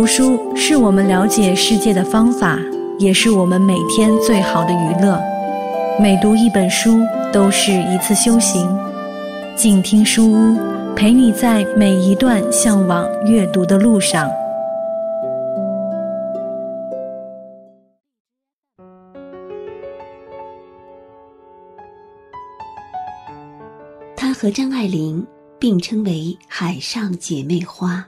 读书是我们了解世界的方法，也是我们每天最好的娱乐。每读一本书，都是一次修行。静听书屋，陪你在每一段向往阅读的路上。她和张爱玲并称为“海上姐妹花”。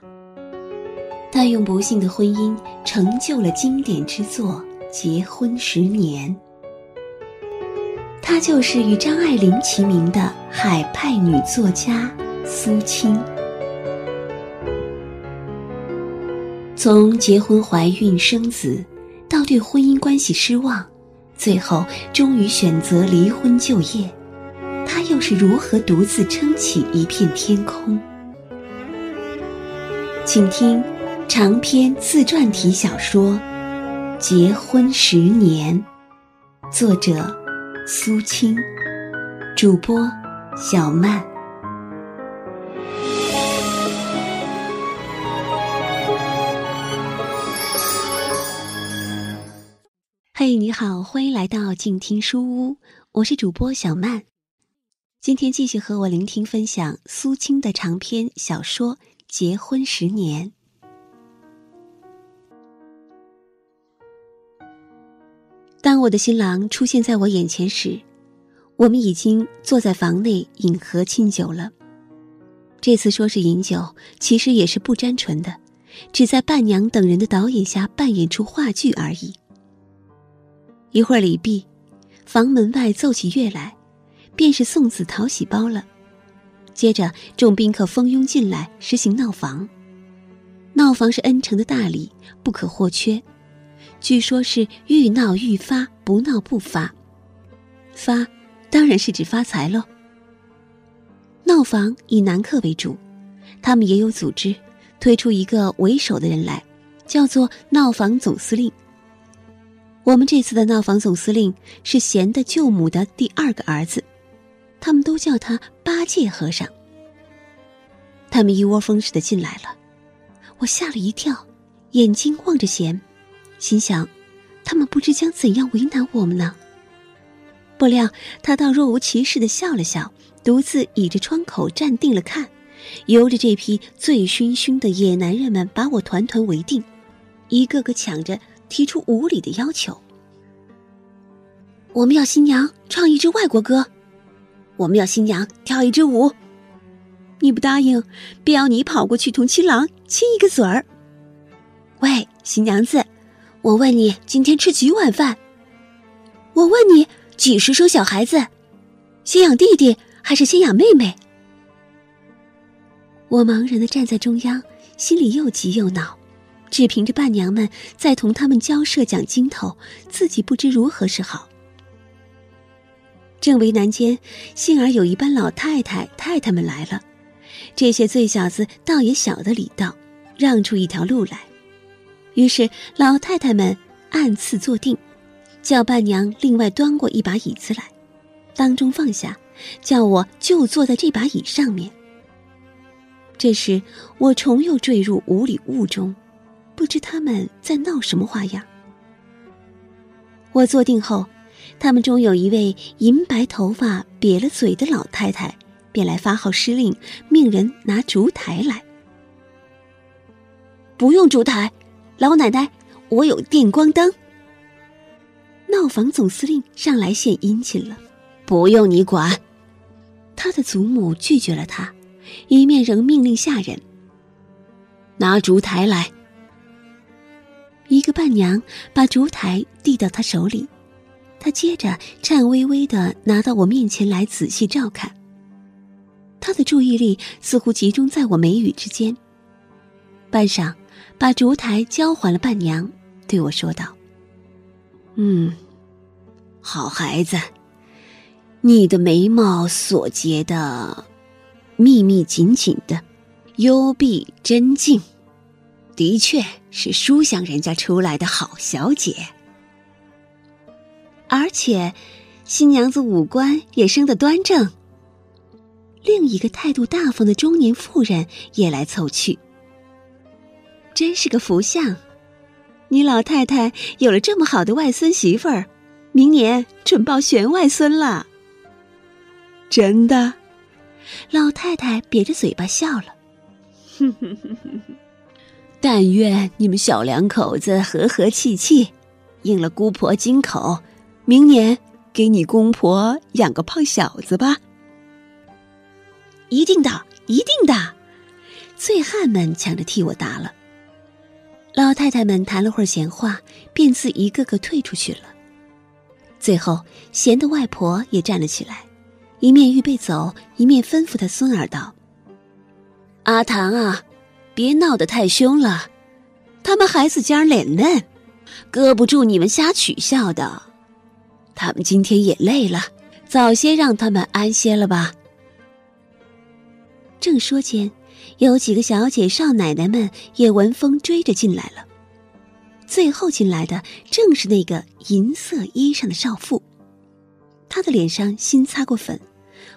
她用不幸的婚姻成就了经典之作《结婚十年》。她就是与张爱玲齐名的海派女作家苏青。从结婚、怀孕、生子，到对婚姻关系失望，最后终于选择离婚就业，她又是如何独自撑起一片天空？请听。长篇自传体小说《结婚十年》，作者苏青，主播小曼。嘿，你好，欢迎来到静听书屋，我是主播小曼。今天继续和我聆听分享苏青的长篇小说《结婚十年》。当我的新郎出现在我眼前时，我们已经坐在房内饮和庆酒了。这次说是饮酒，其实也是不沾唇的，只在伴娘等人的导演下扮演出话剧而已。一会儿礼毕，房门外奏起乐来，便是送子讨喜包了。接着众宾客蜂拥进来，实行闹房。闹房是恩城的大礼，不可或缺。据说是愈闹愈发，不闹不发。发，当然是指发财喽。闹房以男客为主，他们也有组织，推出一个为首的人来，叫做闹房总司令。我们这次的闹房总司令是贤的舅母的第二个儿子，他们都叫他八戒和尚。他们一窝蜂似的进来了，我吓了一跳，眼睛望着贤。心想，他们不知将怎样为难我们呢？不料他倒若无其事的笑了笑，独自倚着窗口站定了看，由着这批醉醺醺的野男人们把我团团围定，一个个抢着提出无理的要求。我们要新娘唱一支外国歌，我们要新娘跳一支舞，你不答应，便要你跑过去同新郎亲一个嘴儿。喂，新娘子！我问你，今天吃几碗饭？我问你，几时生小孩子？先养弟弟还是先养妹妹？我茫然的站在中央，心里又急又恼，只凭着伴娘们在同他们交涉讲经头，自己不知如何是好。正为难间，幸而有一班老太太、太太们来了，这些醉小子倒也晓得礼道，让出一条路来。于是，老太太们按次坐定，叫伴娘另外端过一把椅子来，当中放下，叫我就坐在这把椅上面。这时，我重又坠入无里雾中，不知他们在闹什么花样。我坐定后，他们中有一位银白头发、瘪了嘴的老太太，便来发号施令，命人拿烛台来。不用烛台。老奶奶，我有电光灯。闹房总司令上来献殷勤了，不用你管。他的祖母拒绝了他，一面仍命令下人拿烛台来。一个伴娘把烛台递到他手里，他接着颤巍巍的拿到我面前来仔细照看。他的注意力似乎集中在我眉宇之间，半晌。把烛台交还了伴娘，对我说道：“嗯，好孩子，你的眉毛所结的密密紧紧的，幽闭真静，的确是书香人家出来的好小姐。而且，新娘子五官也生得端正。”另一个态度大方的中年妇人也来凑趣。真是个福相。你老太太有了这么好的外孙媳妇儿，明年准抱玄外孙了。真的？老太太瘪着嘴巴笑了。哼哼哼哼哼。但愿你们小两口子和和气气，应了姑婆金口，明年给你公婆养个胖小子吧。一定的，一定的。醉汉们抢着替我答了。老太太们谈了会儿闲话，便自一个个退出去了。最后，贤的外婆也站了起来，一面预备走，一面吩咐他孙儿道：“阿唐啊。”别闹得太凶了，他们孩子家脸嫩，搁不住你们瞎取笑的。他们今天也累了，早些让他们安歇了吧。正说间，有几个小姐、少奶奶们也闻风追着进来了。最后进来的正是那个银色衣裳的少妇，她的脸上新擦过粉，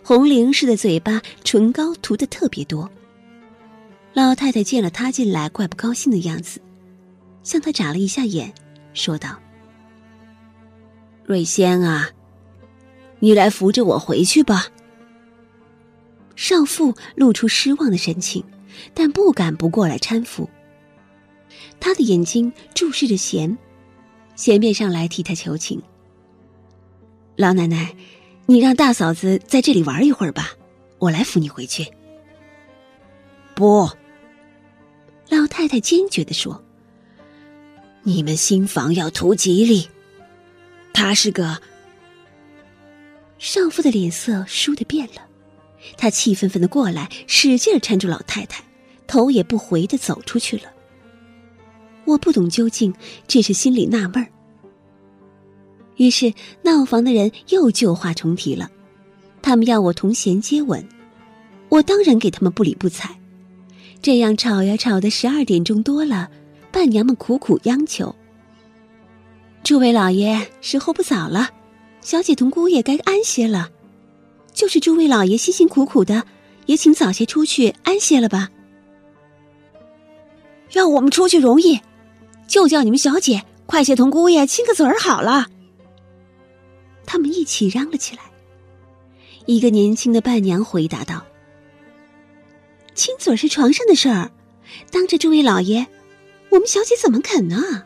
红菱似的嘴巴，唇膏涂的特别多。老太太见了他进来，怪不高兴的样子，向他眨了一下眼，说道：“瑞仙啊，你来扶着我回去吧。”少妇露出失望的神情，但不敢不过来搀扶。他的眼睛注视着贤，贤便上来替他求情：“老奶奶，你让大嫂子在这里玩一会儿吧，我来扶你回去。”不。老太太坚决的说：“你们新房要图吉利，他是个……”少妇的脸色倏地变了，她气愤愤的过来，使劲搀住老太太，头也不回的走出去了。我不懂究竟，只是心里纳闷。于是闹房的人又旧话重提了，他们要我同贤接吻，我当然给他们不理不睬。这样吵呀吵的，十二点钟多了，伴娘们苦苦央求：“诸位老爷，时候不早了，小姐同姑爷该安歇了。就是诸位老爷辛辛苦苦的，也请早些出去安歇了吧。要我们出去容易，就叫你们小姐快些同姑爷亲个嘴儿好了。”他们一起嚷了起来。一个年轻的伴娘回答道。亲嘴是床上的事儿，当着诸位老爷，我们小姐怎么肯呢？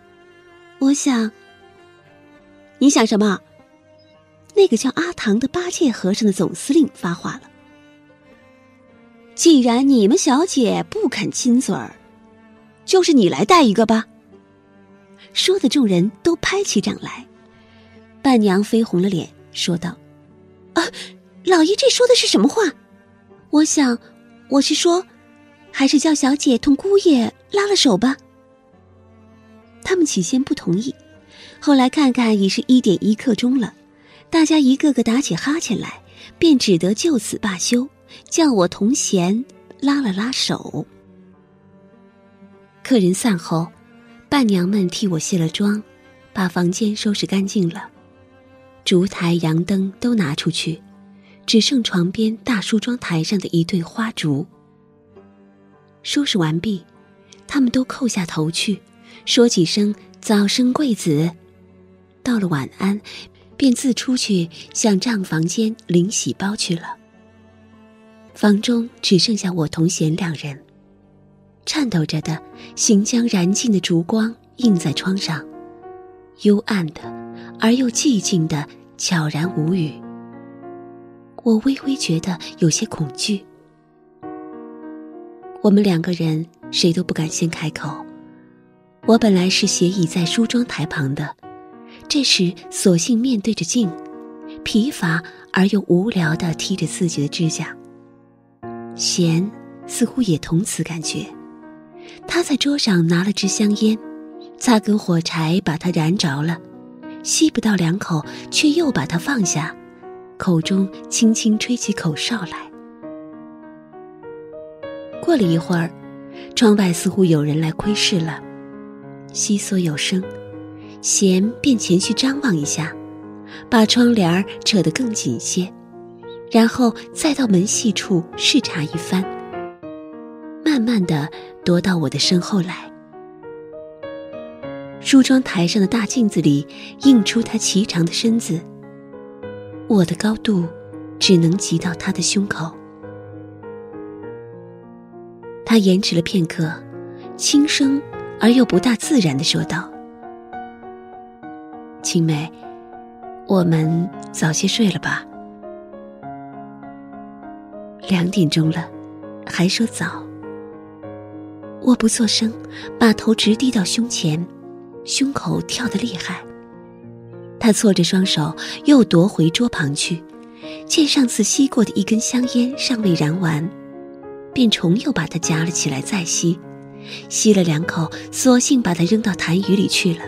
我想，你想什么？那个叫阿唐的八戒和尚的总司令发话了：“既然你们小姐不肯亲嘴儿，就是你来带一个吧。”说的众人都拍起掌来。伴娘绯红了脸，说道：“啊，老爷这说的是什么话？我想。”我是说，还是叫小姐同姑爷拉了手吧。他们起先不同意，后来看看已是一点一刻钟了，大家一个个打起哈欠来，便只得就此罢休，叫我同贤拉了拉手。客人散后，伴娘们替我卸了妆，把房间收拾干净了，烛台、洋灯都拿出去。只剩床边大梳妆台上的一对花烛。收拾完毕，他们都叩下头去，说几声“早生贵子”，道了晚安，便自出去向账房间领喜包去了。房中只剩下我同贤两人，颤抖着的，行将燃尽的烛光映在窗上，幽暗的而又寂静的，悄然无语。我微微觉得有些恐惧。我们两个人谁都不敢先开口。我本来是斜倚在梳妆台旁的，这时索性面对着镜，疲乏而又无聊地剔着自己的指甲。贤似乎也同此感觉，他在桌上拿了支香烟，擦根火柴把它燃着了，吸不到两口，却又把它放下。口中轻轻吹起口哨来。过了一会儿，窗外似乎有人来窥视了，悉索有声，贤便前去张望一下，把窗帘扯得更紧些，然后再到门隙处视察一番，慢慢的踱到我的身后来，梳妆台上的大镜子里映出他颀长的身子。我的高度只能及到他的胸口。他延迟了片刻，轻声而又不大自然的说道：“青梅，我们早些睡了吧。两点钟了，还说早。”我不作声，把头直低到胸前，胸口跳得厉害。他错着双手，又夺回桌旁去，见上次吸过的一根香烟尚未燃完，便重又把它夹了起来再吸，吸了两口，索性把它扔到痰盂里去了。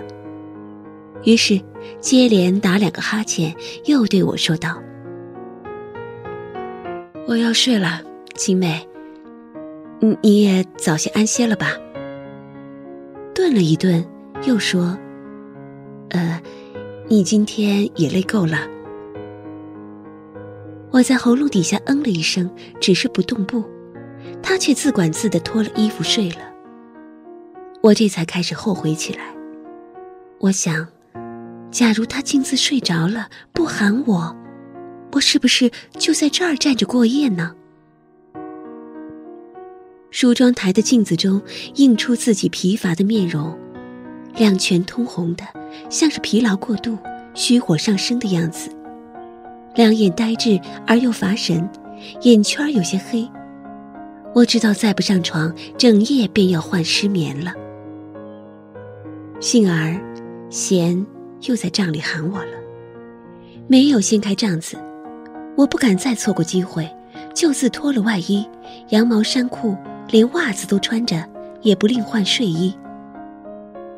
于是接连打两个哈欠，又对我说道：“我要睡了，青梅。”你你也早些安歇了吧。顿了一顿，又说：“呃，你今天也累够了。”我在喉咙底下嗯了一声，只是不动步，他却自管自的脱了衣服睡了。我这才开始后悔起来。我想，假如他径自睡着了，不喊我，我是不是就在这儿站着过夜呢？梳妆台的镜子中映出自己疲乏的面容，两拳通红的，像是疲劳过度、虚火上升的样子。两眼呆滞而又乏神，眼圈有些黑。我知道再不上床，整夜便要患失眠了。幸而，贤又在帐里喊我了，没有掀开帐子，我不敢再错过机会，就自脱了外衣、羊毛衫裤。连袜子都穿着，也不另换睡衣。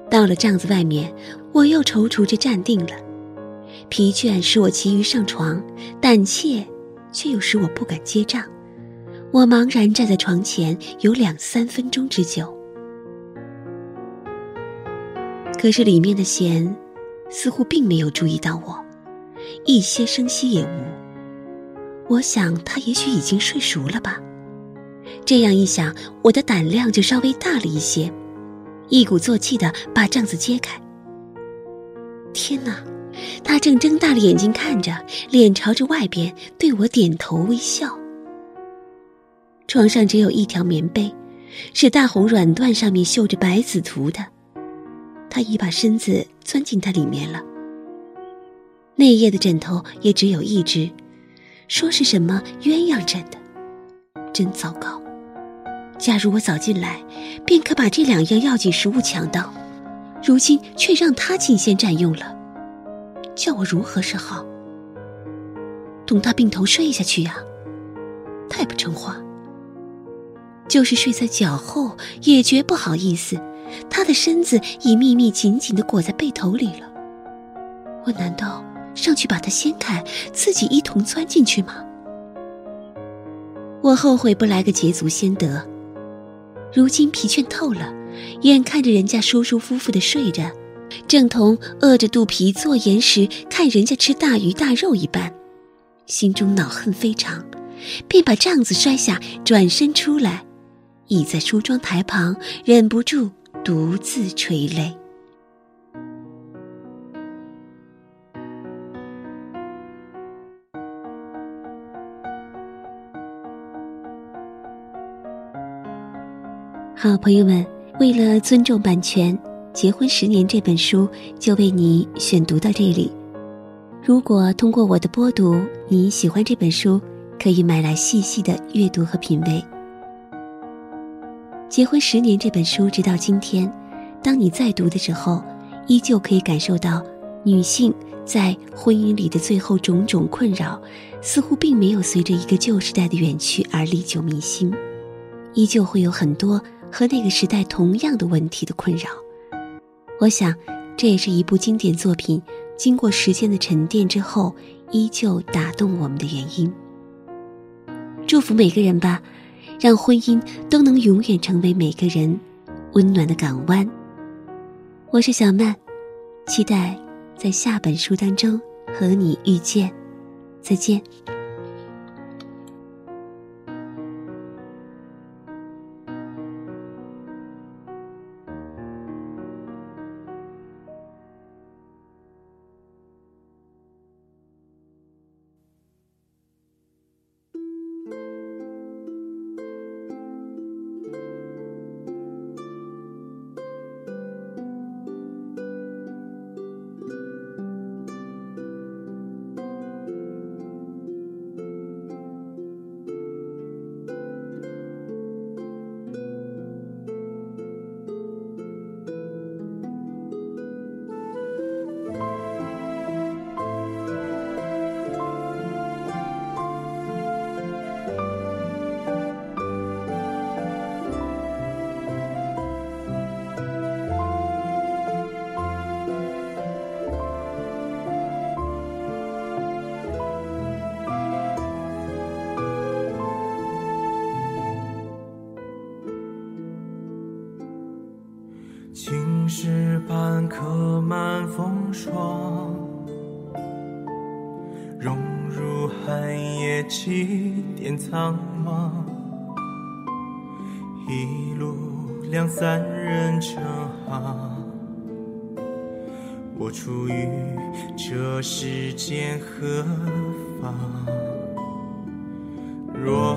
到了帐子外面，我又踌躇着站定了。疲倦使我急于上床，胆怯却又使我不敢接帐。我茫然站在床前有两三分钟之久。可是里面的弦似乎并没有注意到我，一些声息也无。我想他也许已经睡熟了吧。这样一想，我的胆量就稍微大了一些，一鼓作气的把帐子揭开。天哪，他正睁大了眼睛看着，脸朝着外边，对我点头微笑。床上只有一条棉被，是大红软缎，上面绣着百子图的。他已把身子钻进它里面了。内页的枕头也只有一只，说是什么鸳鸯枕的，真糟糕。假如我早进来，便可把这两样要紧食物抢到，如今却让他尽先占用了，叫我如何是好？同他并头睡下去呀，太不成话。就是睡在脚后，也绝不好意思。他的身子已密密紧紧的裹在被头里了，我难道上去把他掀开，自己一同钻进去吗？我后悔不来个捷足先得。如今疲倦透了，眼看着人家舒舒服服的睡着，正同饿着肚皮做盐时看人家吃大鱼大肉一般，心中恼恨非常，便把帐子摔下，转身出来，倚在梳妆台旁，忍不住独自垂泪。好朋友们，为了尊重版权，《结婚十年》这本书就为你选读到这里。如果通过我的播读你喜欢这本书，可以买来细细的阅读和品味。《结婚十年》这本书直到今天，当你再读的时候，依旧可以感受到女性在婚姻里的最后种种困扰，似乎并没有随着一个旧时代的远去而历久弥新，依旧会有很多。和那个时代同样的问题的困扰，我想，这也是一部经典作品经过时间的沉淀之后，依旧打动我们的原因。祝福每个人吧，让婚姻都能永远成为每个人温暖的港湾。我是小曼，期待在下本书当中和你遇见，再见。起点苍茫。一路两三人成行，我处于这世间何方？若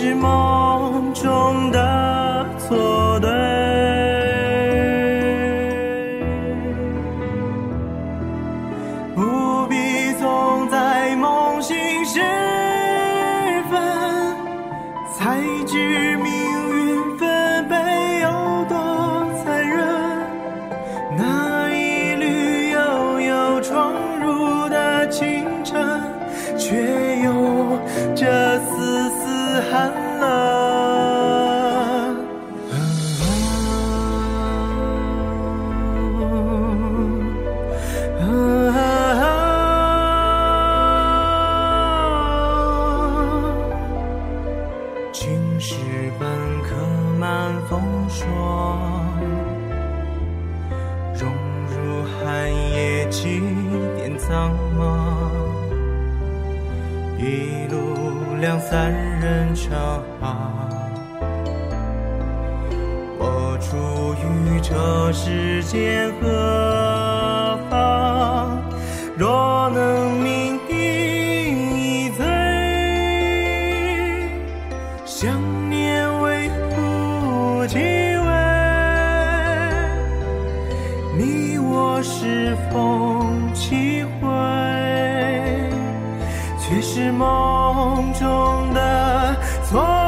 是梦中的错对。不必总在梦醒时分，才知夜几点苍茫。一路两三人成行，我处于这世间何是梦中的错。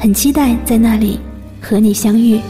很期待在那里和你相遇。